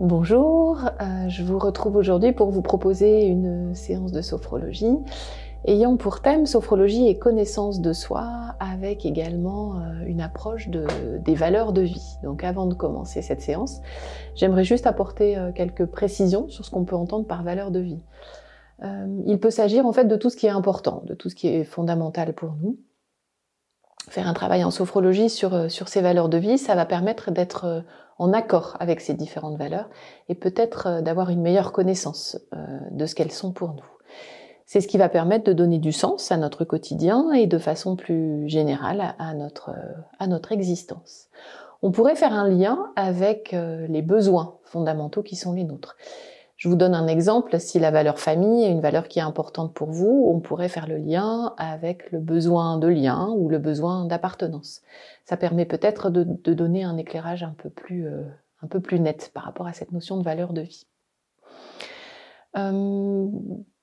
Bonjour, euh, je vous retrouve aujourd'hui pour vous proposer une séance de sophrologie ayant pour thème sophrologie et connaissance de soi avec également euh, une approche de, des valeurs de vie. Donc avant de commencer cette séance, j'aimerais juste apporter euh, quelques précisions sur ce qu'on peut entendre par valeur de vie. il peut s'agir en fait de tout ce qui est important, de tout ce qui est fondamental pour nous. Faire un travail en sophrologie sur ces valeurs de vie, ça va permettre d'être en accord avec ces différentes valeurs et peut-être euh, d'avoir une meilleure connaissance euh, de ce qu'elles sont pour nous. C'est ce qui va permettre de donner du sens à notre quotidien et de façon plus générale à notre, euh, à notre existence. On pourrait faire un lien avec les besoins fondamentaux qui sont les nôtres. Je vous donne un exemple. Si la valeur famille est une valeur qui est importante pour vous, on pourrait faire le lien avec le besoin de lien ou le besoin d'appartenance. Ça permet peut-être de, donner un éclairage un peu, plus, euh, un peu plus net par rapport à cette notion de valeur de vie. Euh,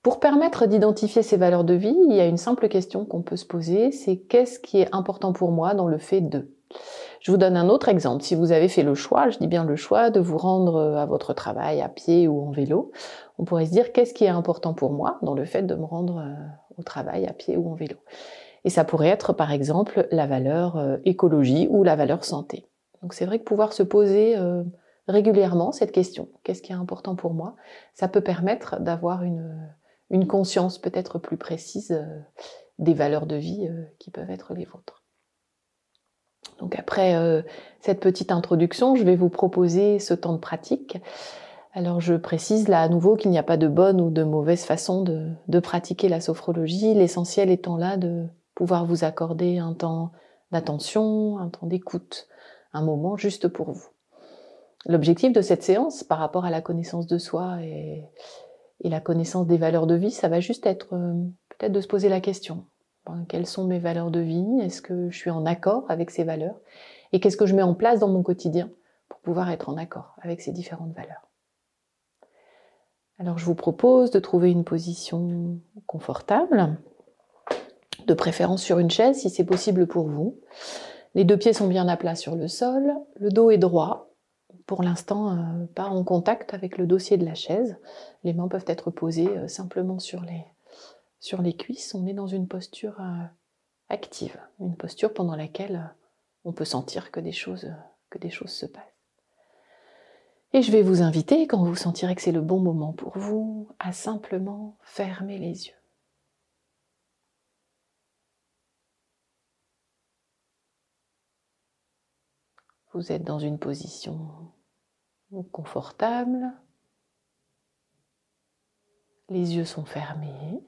pour permettre d'identifier ces valeurs de vie, il y a une simple question qu'on peut se poser, c'est qu'est-ce qui est important pour moi dans le fait de? Je vous donne un autre exemple. Si vous avez fait le choix, je dis bien le choix, de vous rendre euh, à votre travail à pied ou en vélo, on pourrait se dire qu'est-ce qui est important pour moi dans le fait de me rendre euh, au travail à pied ou en vélo? Et ça pourrait être par exemple la valeur euh, écologie ou la valeur santé. Donc c'est vrai que pouvoir se poser régulièrement cette question, qu'est-ce qui est important pour moi, ça peut permettre d'avoir une, une conscience peut-être plus précise des valeurs de vie qui peuvent être les vôtres. Donc après euh, cette petite introduction, je vais vous proposer ce temps de pratique. Alors je précise là à nouveau qu'il n'y a pas de bonne ou de mauvaise façon de, pratiquer la sophrologie, l'essentiel étant là de pouvoir vous accorder un temps d'attention, un temps d'écoute, un moment juste pour vous. L'objectif de cette séance par rapport à la connaissance de soi et, et la connaissance des valeurs de vie, ça va juste être euh, peut-être de se poser la question, quelles sont mes valeurs de vie? Est-ce que je suis en accord avec ces valeurs? Et qu'est-ce que je mets en place dans mon quotidien pour pouvoir être en accord avec ces différentes valeurs? Alors je vous propose de trouver une position confortable, de préférence sur une chaise si c'est possible pour vous. Les deux pieds sont bien à plat sur le sol, le dos est droit, pour l'instant euh, pas en contact avec le dossier de la chaise. Les mains peuvent être posées euh, simplement sur les, sur les cuisses, on est dans une posture euh, active, une posture pendant laquelle euh, on peut sentir choses, que des choses se passent. Et je vais vous inviter, quand vous sentirez que c'est le bon moment pour vous, à simplement fermer les yeux. Vous êtes dans une position confortable. Les yeux sont fermés.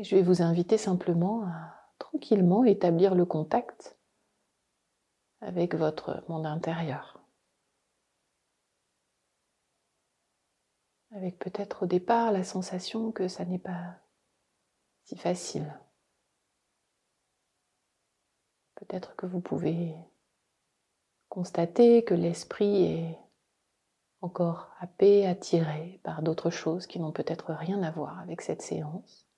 Et je vais vous inviter simplement à tranquillement établir le contact avec votre monde intérieur. Avec peut-être au départ la sensation que ça n'est pas si facile. Peut-être que vous pouvez constater que l'esprit est encore happé, attiré par d'autres choses qui n'ont peut-être rien à voir avec cette séance.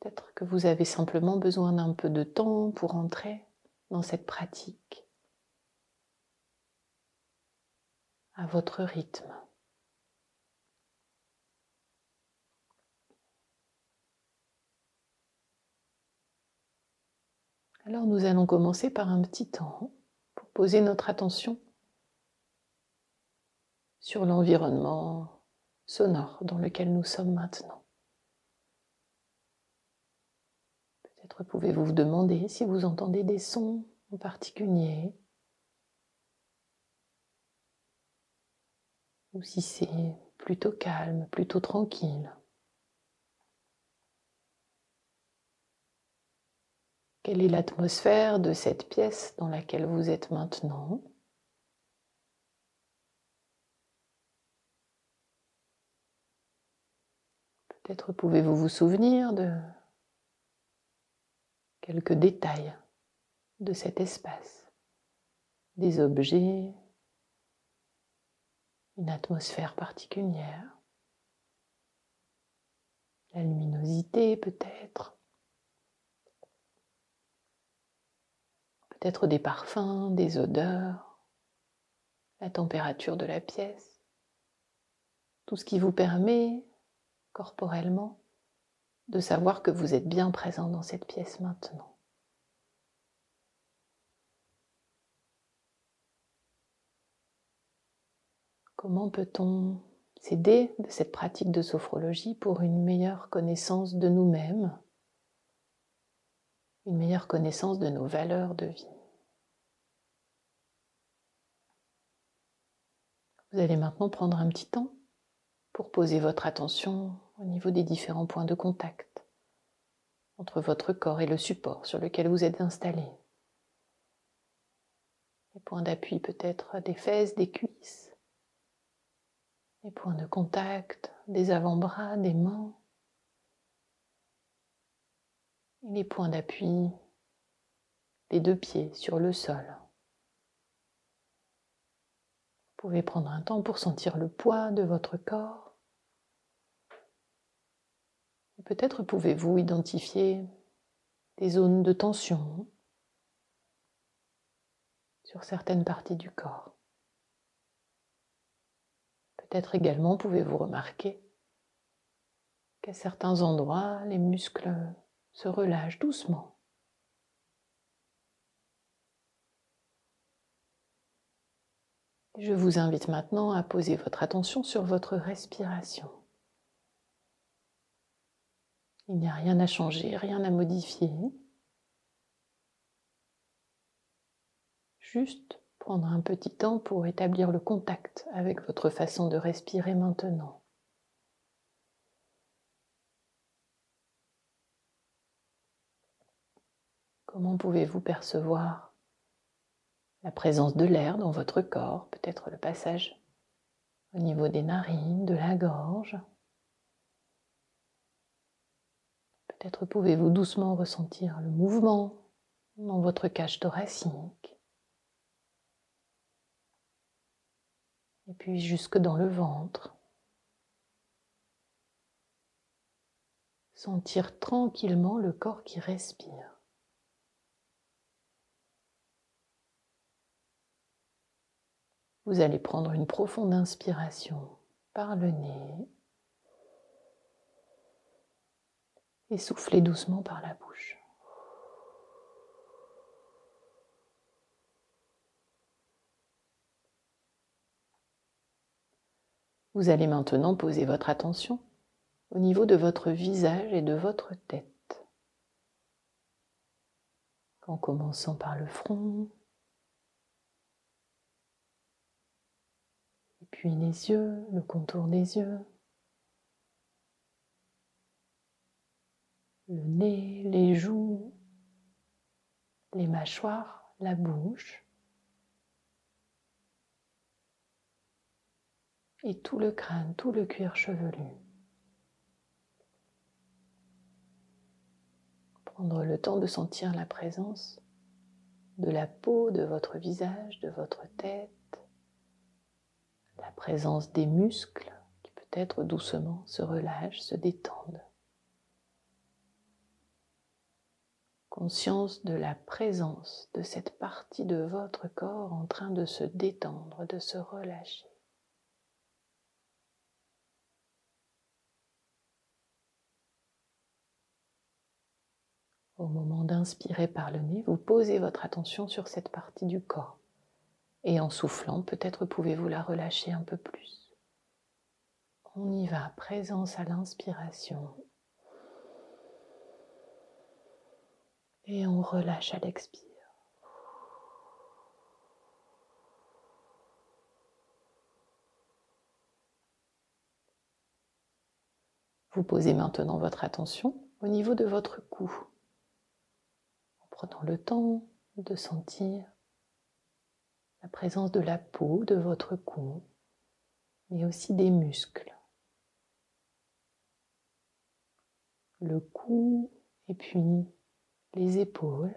Peut-être que vous avez simplement besoin d'un peu de temps pour entrer dans cette pratique à votre rythme. Alors nous allons commencer par un petit temps pour poser notre attention sur l'environnement sonore dans lequel nous sommes maintenant. Peut-être pouvez-vous vous demander si vous entendez des sons en particulier ou si c'est plutôt calme, plutôt tranquille. Quelle est l'atmosphère de cette pièce dans laquelle vous êtes maintenant? Peut-être pouvez-vous vous souvenir de quelques détails de cet espace, des objets, une atmosphère particulière, la luminosité peut-être. peut-être des parfums, des odeurs, la température de la pièce, tout ce qui vous permet corporellement de savoir que vous êtes bien présent dans cette pièce maintenant. Comment peut-on s'aider de cette pratique de sophrologie pour une meilleure connaissance de nous-mêmes, une meilleure connaissance de nos valeurs de vie? Vous allez maintenant prendre un petit temps pour poser votre attention au niveau des différents points de contact entre votre corps et le support sur lequel vous êtes installé. Les points d'appui peut-être des fesses, des cuisses, les points de contact des avant-bras, des mains, et les points d'appui des deux pieds sur le sol. Vous pouvez prendre un temps pour sentir le poids de votre corps. Peut-être pouvez-vous identifier des zones de tension sur certaines parties du corps. Peut-être également pouvez-vous remarquer qu'à certains endroits, les muscles se relâchent doucement. Je vous invite maintenant à poser votre attention sur votre respiration. Il n'y a rien à changer, rien à modifier. Juste prendre un petit temps pour établir le contact avec votre façon de respirer maintenant. Comment pouvez-vous percevoir la présence de l'air dans votre corps, peut-être le passage au niveau des narines, de la gorge? Peut-être pouvez-vous doucement ressentir le mouvement dans votre cage thoracique. et puis jusque dans le ventre. Sentir tranquillement le corps qui respire. Vous allez prendre une profonde inspiration par le nez et souffler doucement par la bouche. Vous allez maintenant poser votre attention au niveau de votre visage et de votre tête. En commençant par le front, et puis les yeux, le contour des yeux, le nez, les joues, les mâchoires, la bouche. et tout le crâne, tout le cuir chevelu. Prendre le temps de sentir la présence de la peau, de votre visage, de votre tête, la présence des muscles qui peut-être doucement se relâchent, se détendent. Conscience de la présence de cette partie de votre corps en train de se détendre, de se relâcher. Au moment d'inspirer par le nez, vous posez votre attention sur cette partie du corps. Et en soufflant, peut-être pouvez-vous la relâcher un peu plus. On y va, présence à l'inspiration. Et on relâche à l'expire. Vous posez maintenant votre attention au niveau de votre cou prenant le temps de sentir la présence de la peau de votre cou, mais aussi des muscles. Le cou et puis les épaules,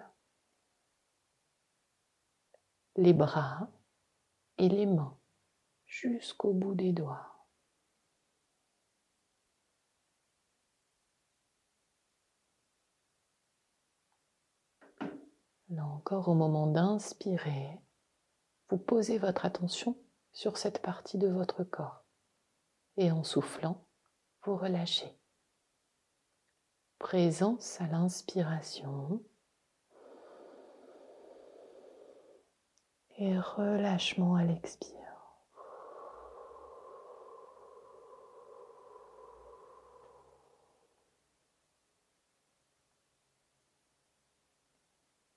les bras et les mains jusqu'au bout des doigts. Là encore, au moment d'inspirer, vous posez votre attention sur cette partie de votre corps. Et en soufflant, vous relâchez. Présence à l'inspiration. Et relâchement à l'expire.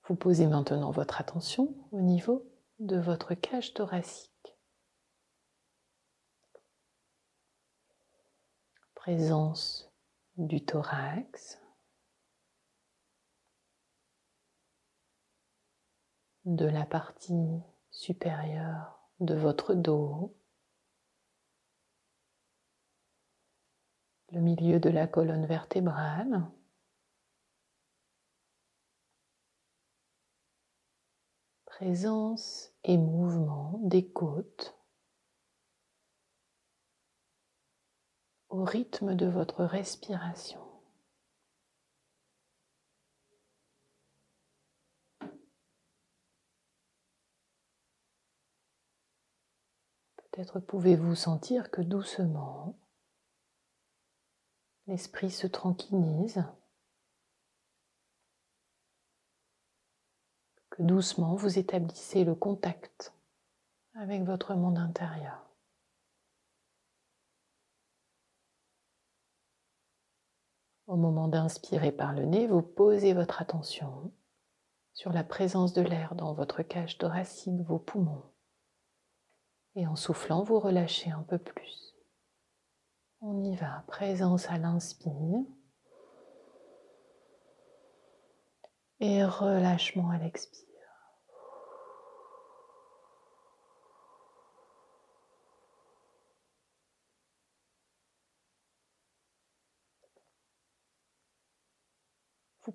Vous posez maintenant votre attention au niveau de votre cage thoracique. Présence du thorax, de la partie supérieure de votre dos, le milieu de la colonne vertébrale, présence et mouvement des côtes au rythme de votre respiration. Peut-être pouvez-vous sentir que doucement, l'esprit se tranquillise. que doucement vous établissez le contact avec votre monde intérieur. Au moment d'inspirer par le nez, vous posez votre attention sur la présence de l'air dans votre cage thoracique, vos poumons. Et en soufflant, vous relâchez un peu plus. On y va. Présence à l'inspire. Et relâchement à l'expire.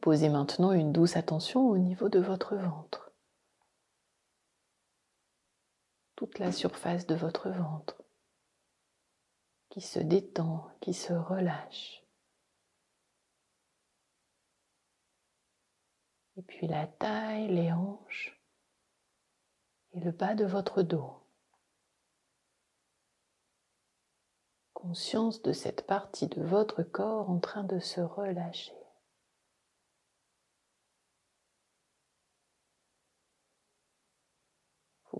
Posez maintenant une douce attention au niveau de votre ventre. Toute la surface de votre ventre qui se détend, qui se relâche. Et puis la taille, les hanches et le bas de votre dos. Conscience de cette partie de votre corps en train de se relâcher.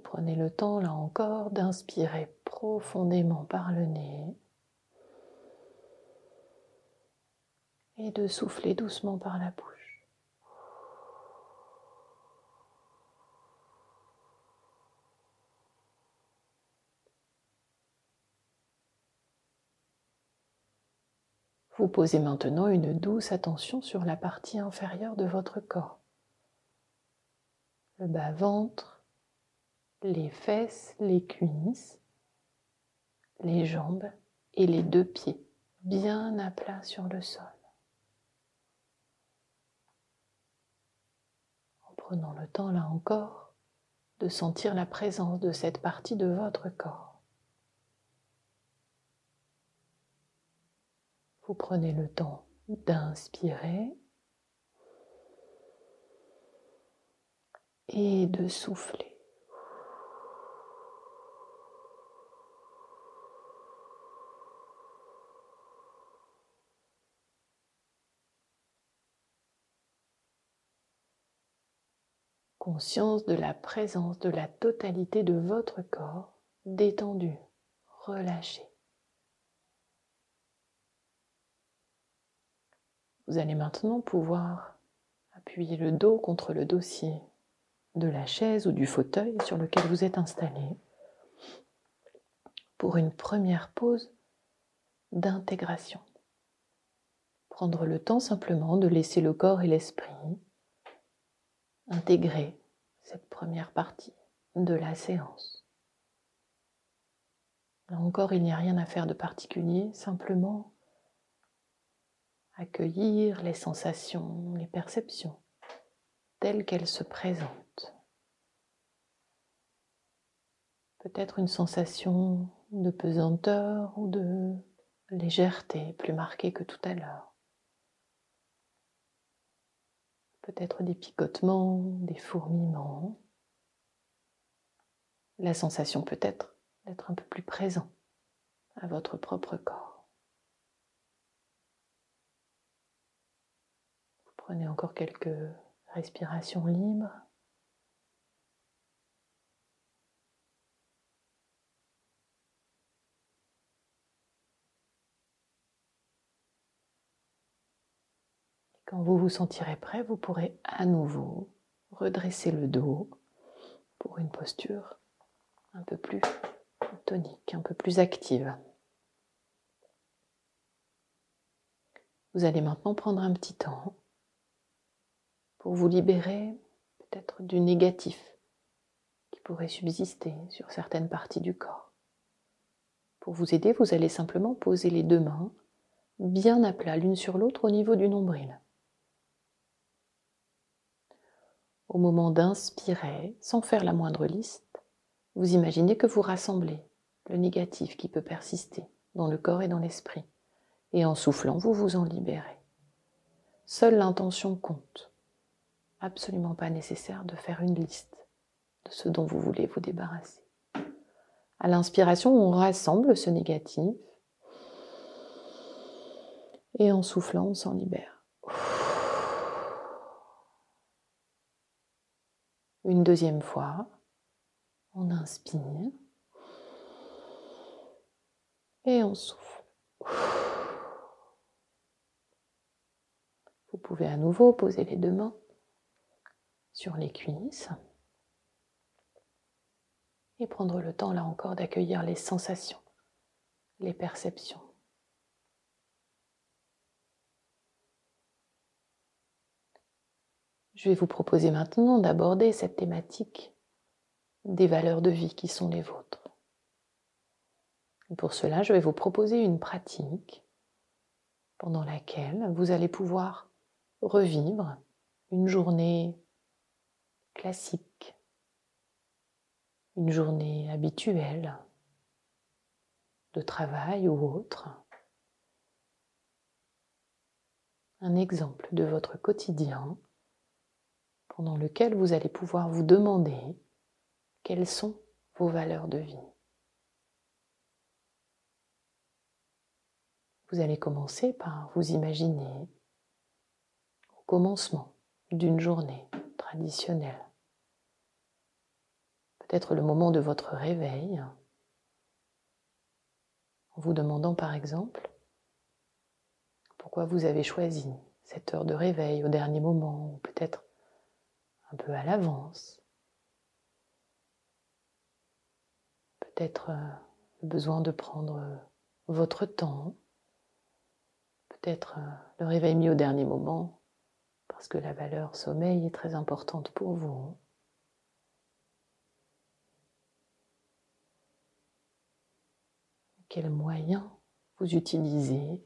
Prenez le temps, là encore, d'inspirer profondément par le nez et de souffler doucement par la bouche. Vous posez maintenant une douce attention sur la partie inférieure de votre corps, le bas-ventre, les fesses, les cuisses, les jambes et les deux pieds bien à plat sur le sol. En prenant le temps là encore de sentir la présence de cette partie de votre corps. Vous prenez le temps d'inspirer et de souffler. Conscience de la présence de la totalité de votre corps détendu, relâché. Vous allez maintenant pouvoir appuyer le dos contre le dossier de la chaise ou du fauteuil sur lequel vous êtes installé pour une première pause d'intégration. Prendre le temps simplement de laisser le corps et l'esprit intégrer première partie de la séance. Là encore, il n'y a rien à faire de particulier, simplement accueillir les sensations, les perceptions telles qu'elles se présentent. Peut-être une sensation de pesanteur ou de légèreté plus marquée que tout à l'heure. Peut-être des picotements, des fourmillements, la sensation peut-être d'être un peu plus présent à votre propre corps. Vous prenez encore quelques respirations libres. Quand vous vous sentirez prêt, vous pourrez à nouveau redresser le dos pour une posture un peu plus tonique, un peu plus active. Vous allez maintenant prendre un petit temps pour vous libérer peut-être du négatif qui pourrait subsister sur certaines parties du corps. Pour vous aider, vous allez simplement poser les deux mains bien à plat l'une sur l'autre au niveau du nombril. Au moment d'inspirer, sans faire la moindre liste, vous imaginez que vous rassemblez le négatif qui peut persister dans le corps et dans l'esprit. Et en soufflant, vous vous en libérez. Seule l'intention compte. Absolument pas nécessaire de faire une liste de ce dont vous voulez vous débarrasser. À l'inspiration, on rassemble ce négatif. Et en soufflant, on s'en libère. Une deuxième fois, on inspire et on souffle. Vous pouvez à nouveau poser les deux mains sur les cuisses et prendre le temps là encore d'accueillir les sensations, les perceptions. Je vais vous proposer maintenant d'aborder cette thématique des valeurs de vie qui sont les vôtres. pour cela, je vais vous proposer une pratique pendant laquelle vous allez pouvoir revivre une journée classique, une journée habituelle de travail ou autre, un exemple de votre quotidien pendant lequel vous allez pouvoir vous demander quelles sont vos valeurs de vie. Vous allez commencer par vous imaginer au commencement d'une journée traditionnelle. Peut-être le moment de votre réveil, en vous demandant par exemple pourquoi vous avez choisi cette heure de réveil au dernier moment, ou peut-être un peu à l'avance. Peut-être euh, le besoin de prendre euh, votre temps. Peut-être euh, le réveil mis au dernier moment parce que la valeur sommeil est très importante pour vous. Quels moyens vous utilisez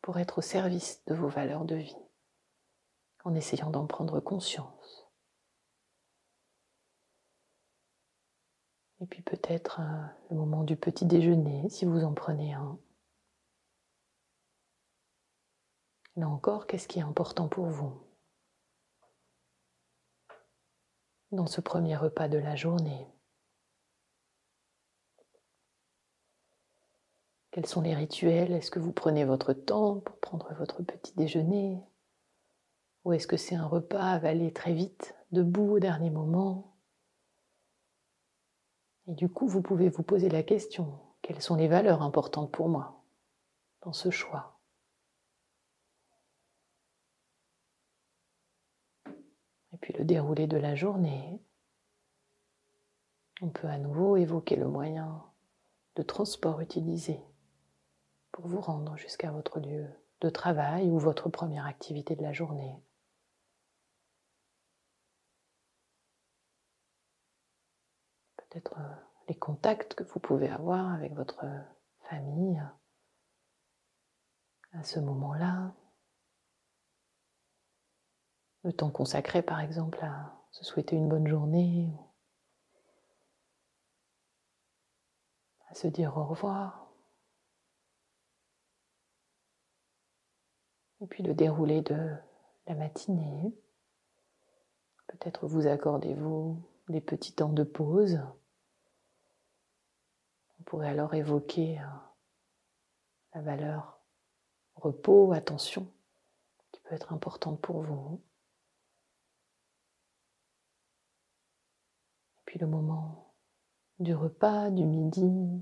pour être au service de vos valeurs de vie? En essayant d'en prendre conscience. Et puis peut-être euh, le moment du petit déjeuner, si vous en prenez un. Là encore, qu'est-ce qui est important pour vous? Dans ce premier repas de la journée. Quels sont les rituels? Est-ce que vous prenez votre temps pour prendre votre petit déjeuner? Ou est-ce que c'est un repas avalé très vite, debout au dernier moment? Et du coup, vous pouvez vous poser la question, quelles sont les valeurs importantes pour moi dans ce choix? Et puis le déroulé de la journée, on peut à nouveau évoquer le moyen de transport utilisé pour vous rendre jusqu'à votre lieu de travail ou votre première activité de la journée. Peut-être euh, les contacts que vous pouvez avoir avec votre famille à ce moment-là. Le temps consacré par exemple à se souhaiter une bonne journée, à se dire au revoir. Et puis le déroulé de la matinée, Peut-être vous accordez-vous des petits temps de pause. On pourrait alors évoquer euh, la valeur repos, attention, qui peut être importante pour vous. Et puis le moment du repas, du midi,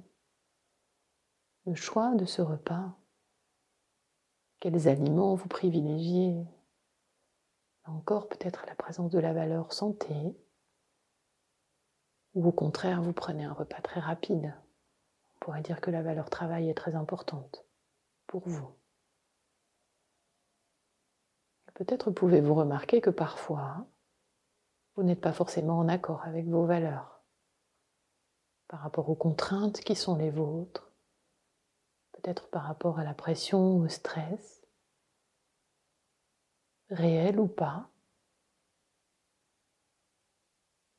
le choix de ce repas. Quels aliments vous privilégiez? Encore peut-être la présence de la valeur santé. Ou au contraire, vous prenez un repas très rapide. On pourrait dire que la valeur travail est très importante pour vous. Peut-être pouvez-vous remarquer que parfois, vous n'êtes pas forcément en accord avec vos valeurs par rapport aux contraintes qui sont les vôtres, peut-être par rapport à la pression ou au stress, réel ou pas.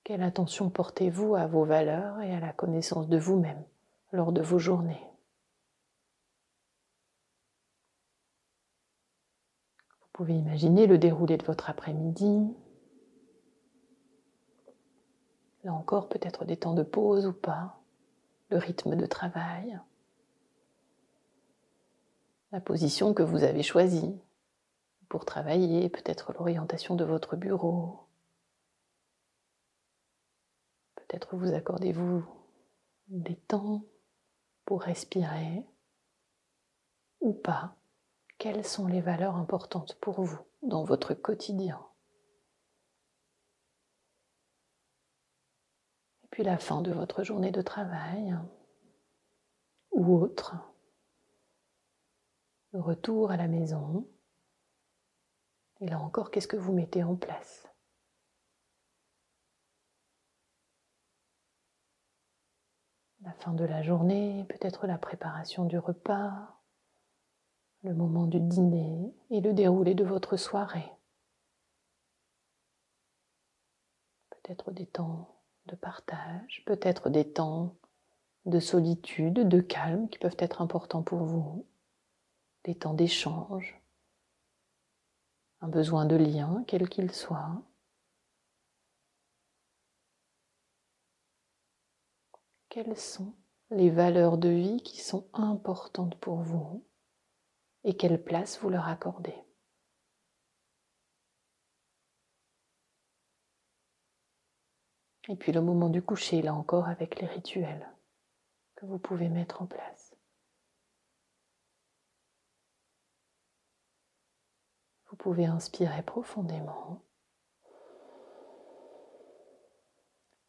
Quelle attention portez-vous à vos valeurs et à la connaissance de vous-même? Lors de vos journées. Vous pouvez imaginer le déroulé de votre après-midi. Là encore, peut-être des temps de pause ou pas, le rythme de travail, la position que vous avez choisie pour travailler, peut-être l'orientation de votre bureau, Peut-être vous accordez-vous des temps respirer ou pas. Quelles sont les valeurs importantes pour vous dans votre quotidien? Et puis la fin de votre journée de travail ou autre. Le retour à la maison. Et là encore, qu'est-ce que vous mettez en place? La fin de la journée, peut-être la préparation du repas, le moment du dîner et le déroulé de votre soirée. Peut-être des temps de partage, peut-être des temps de solitude, de calme qui peuvent être importants pour vous, des temps d'échange, un besoin de lien, quel qu'il soit. Quelles sont les valeurs de vie qui sont importantes pour vous et quelle place vous leur accordez? Et puis le moment du coucher, là encore, avec les rituels que vous pouvez mettre en place. Vous pouvez inspirer profondément,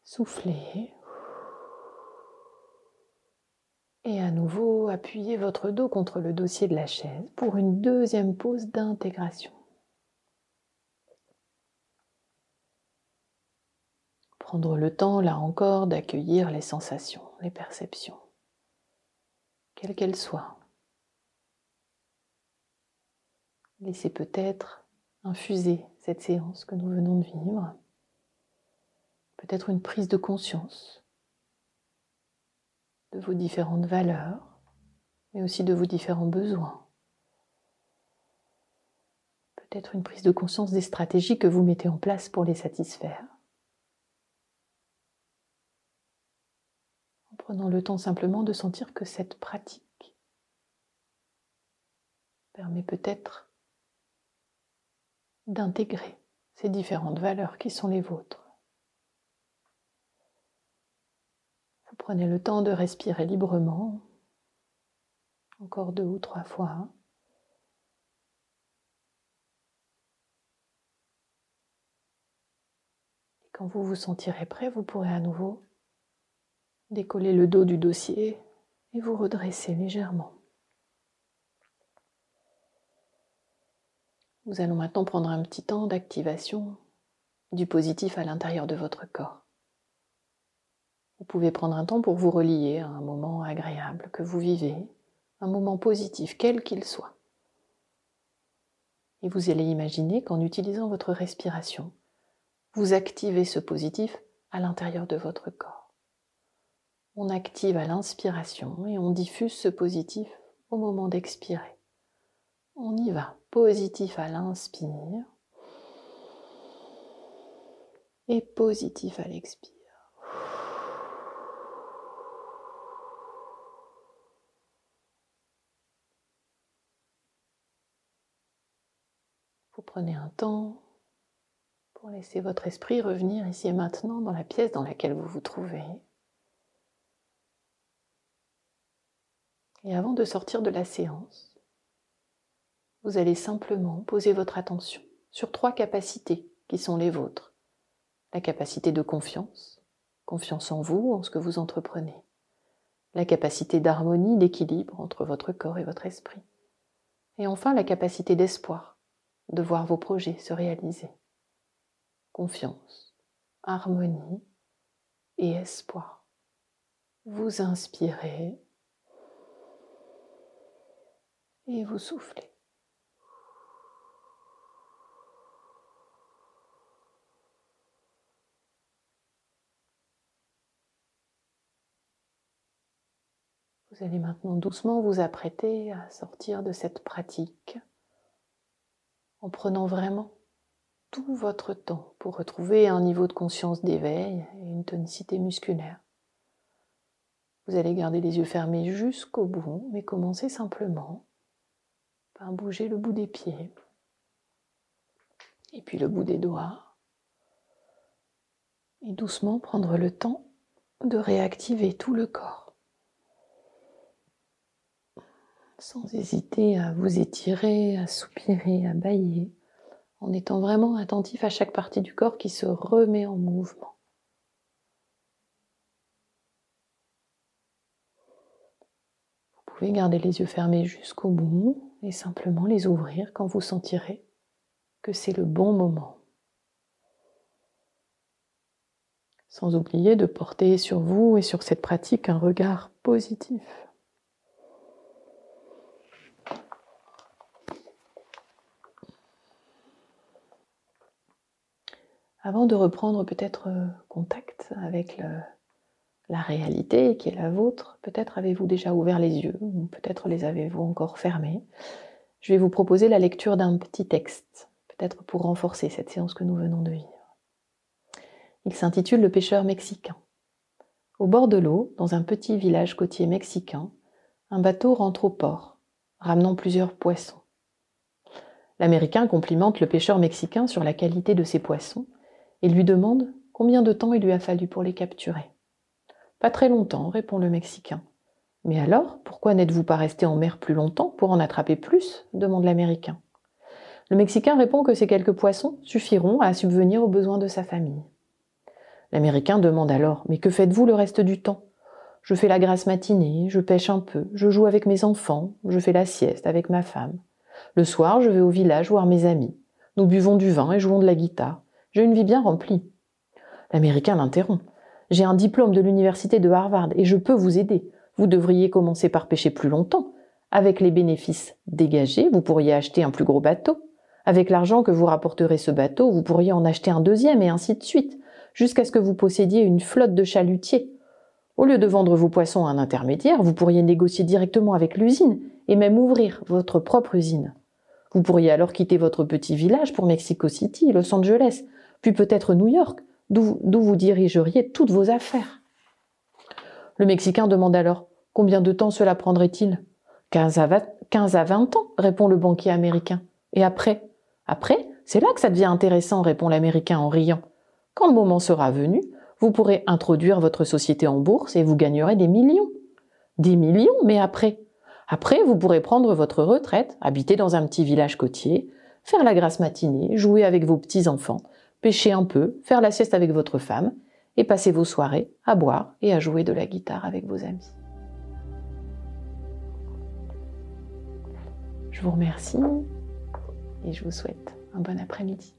souffler et à nouveau, appuyez votre dos contre le dossier de la chaise pour une deuxième pause d'intégration. Prendre le temps, là encore, d'accueillir les sensations, les perceptions, quelles qu'elles soient. Laissez peut-être infuser cette séance que nous venons de vivre. Peut-être une prise de conscience de vos différentes valeurs, mais aussi de vos différents besoins. Peut-être une prise de conscience des stratégies que vous mettez en place pour les satisfaire. En prenant le temps simplement de sentir que cette pratique permet peut-être d'intégrer ces différentes valeurs qui sont les vôtres. Prenez le temps de respirer librement, encore deux ou trois fois. Et quand vous vous sentirez prêt, vous pourrez à nouveau décoller le dos du dossier et vous redresser légèrement. Nous allons maintenant prendre un petit temps d'activation du positif à l'intérieur de votre corps. Vous pouvez prendre un temps pour vous relier à un moment agréable que vous vivez, un moment positif, quel qu'il soit. Et vous allez imaginer qu'en utilisant votre respiration, vous activez ce positif à l'intérieur de votre corps. On active à l'inspiration et on diffuse ce positif au moment d'expirer. On y va, positif à l'inspire et positif à l'expire. Prenez un temps pour laisser votre esprit revenir ici et maintenant dans la pièce dans laquelle vous vous trouvez. Et avant de sortir de la séance, vous allez simplement poser votre attention sur trois capacités qui sont les vôtres. La capacité de confiance, confiance en vous, en ce que vous entreprenez. La capacité d'harmonie, d'équilibre entre votre corps et votre esprit. Et enfin la capacité d'espoir, de voir vos projets se réaliser. Confiance, harmonie et espoir. Vous inspirez et vous soufflez. Vous allez maintenant doucement vous apprêter à sortir de cette pratique en prenant vraiment tout votre temps pour retrouver un niveau de conscience d'éveil et une tonicité musculaire. Vous allez garder les yeux fermés jusqu'au bout, mais commencez simplement par bouger le bout des pieds et puis le bout des doigts et doucement prendre le temps de réactiver tout le corps. Sans hésiter à vous étirer, à soupirer, à bailler, en étant vraiment attentif à chaque partie du corps qui se remet en mouvement. Vous pouvez garder les yeux fermés jusqu'au bout et simplement les ouvrir quand vous sentirez que c'est le bon moment. Sans oublier de porter sur vous et sur cette pratique un regard positif. Avant de reprendre peut-être euh, contact avec la réalité qui est la vôtre, peut-être avez-vous déjà ouvert les yeux, ou peut-être les avez-vous encore fermés. Je vais vous proposer la lecture d'un petit texte, peut-être pour renforcer cette séance que nous venons de vivre. Il s'intitule Le pêcheur mexicain. Au bord de l'eau, dans un petit village côtier mexicain, un bateau rentre au port, ramenant plusieurs poissons. L'Américain complimente le pêcheur mexicain sur la qualité de ses poissons et lui demande combien de temps il lui a fallu pour les capturer. Pas très longtemps, répond le Mexicain. Mais alors, pourquoi n'êtes-vous pas resté en mer plus longtemps pour en attraper plus? demande l'Américain. Le Mexicain répond que ces quelques poissons suffiront à subvenir aux besoins de sa famille. L'Américain demande alors Mais que faites-vous le reste du temps? Je fais la grasse matinée, je pêche un peu, je joue avec mes enfants, je fais la sieste avec ma femme. Le soir, je vais au village voir mes amis. Nous buvons du vin et jouons de la guitare. J'ai une vie bien remplie. L'Américain l'interrompt. J'ai un diplôme de l'université de Harvard et je peux vous aider. Vous devriez commencer par pêcher plus longtemps. Avec les bénéfices dégagés, vous pourriez acheter un plus gros bateau. Avec l'argent que vous rapporterez ce bateau, vous pourriez en acheter un deuxième et ainsi de suite, jusqu'à ce que vous possédiez une flotte de chalutiers. Au lieu de vendre vos poissons à un intermédiaire, vous pourriez négocier directement avec l'usine et même ouvrir votre propre usine. Vous pourriez alors quitter votre petit village pour Mexico City, Los Angeles, puis peut-être New York, d'où vous dirigeriez toutes vos affaires. Le Mexicain demande alors Combien de temps cela prendrait-il? 15 à, 20, ans, répond le banquier américain. Et après? Après, c'est là que ça devient intéressant, répond l'Américain en riant. Quand le moment sera venu, vous pourrez introduire votre société en bourse et vous gagnerez des millions. Des millions, mais après? Après, vous pourrez prendre votre retraite, habiter dans un petit village côtier, faire la grasse matinée, jouer avec vos petits-enfants, pêcher un peu, faire la sieste avec votre femme, et passer vos soirées à boire et à jouer de la guitare avec vos amis. Je vous remercie et je vous souhaite un bon après-midi.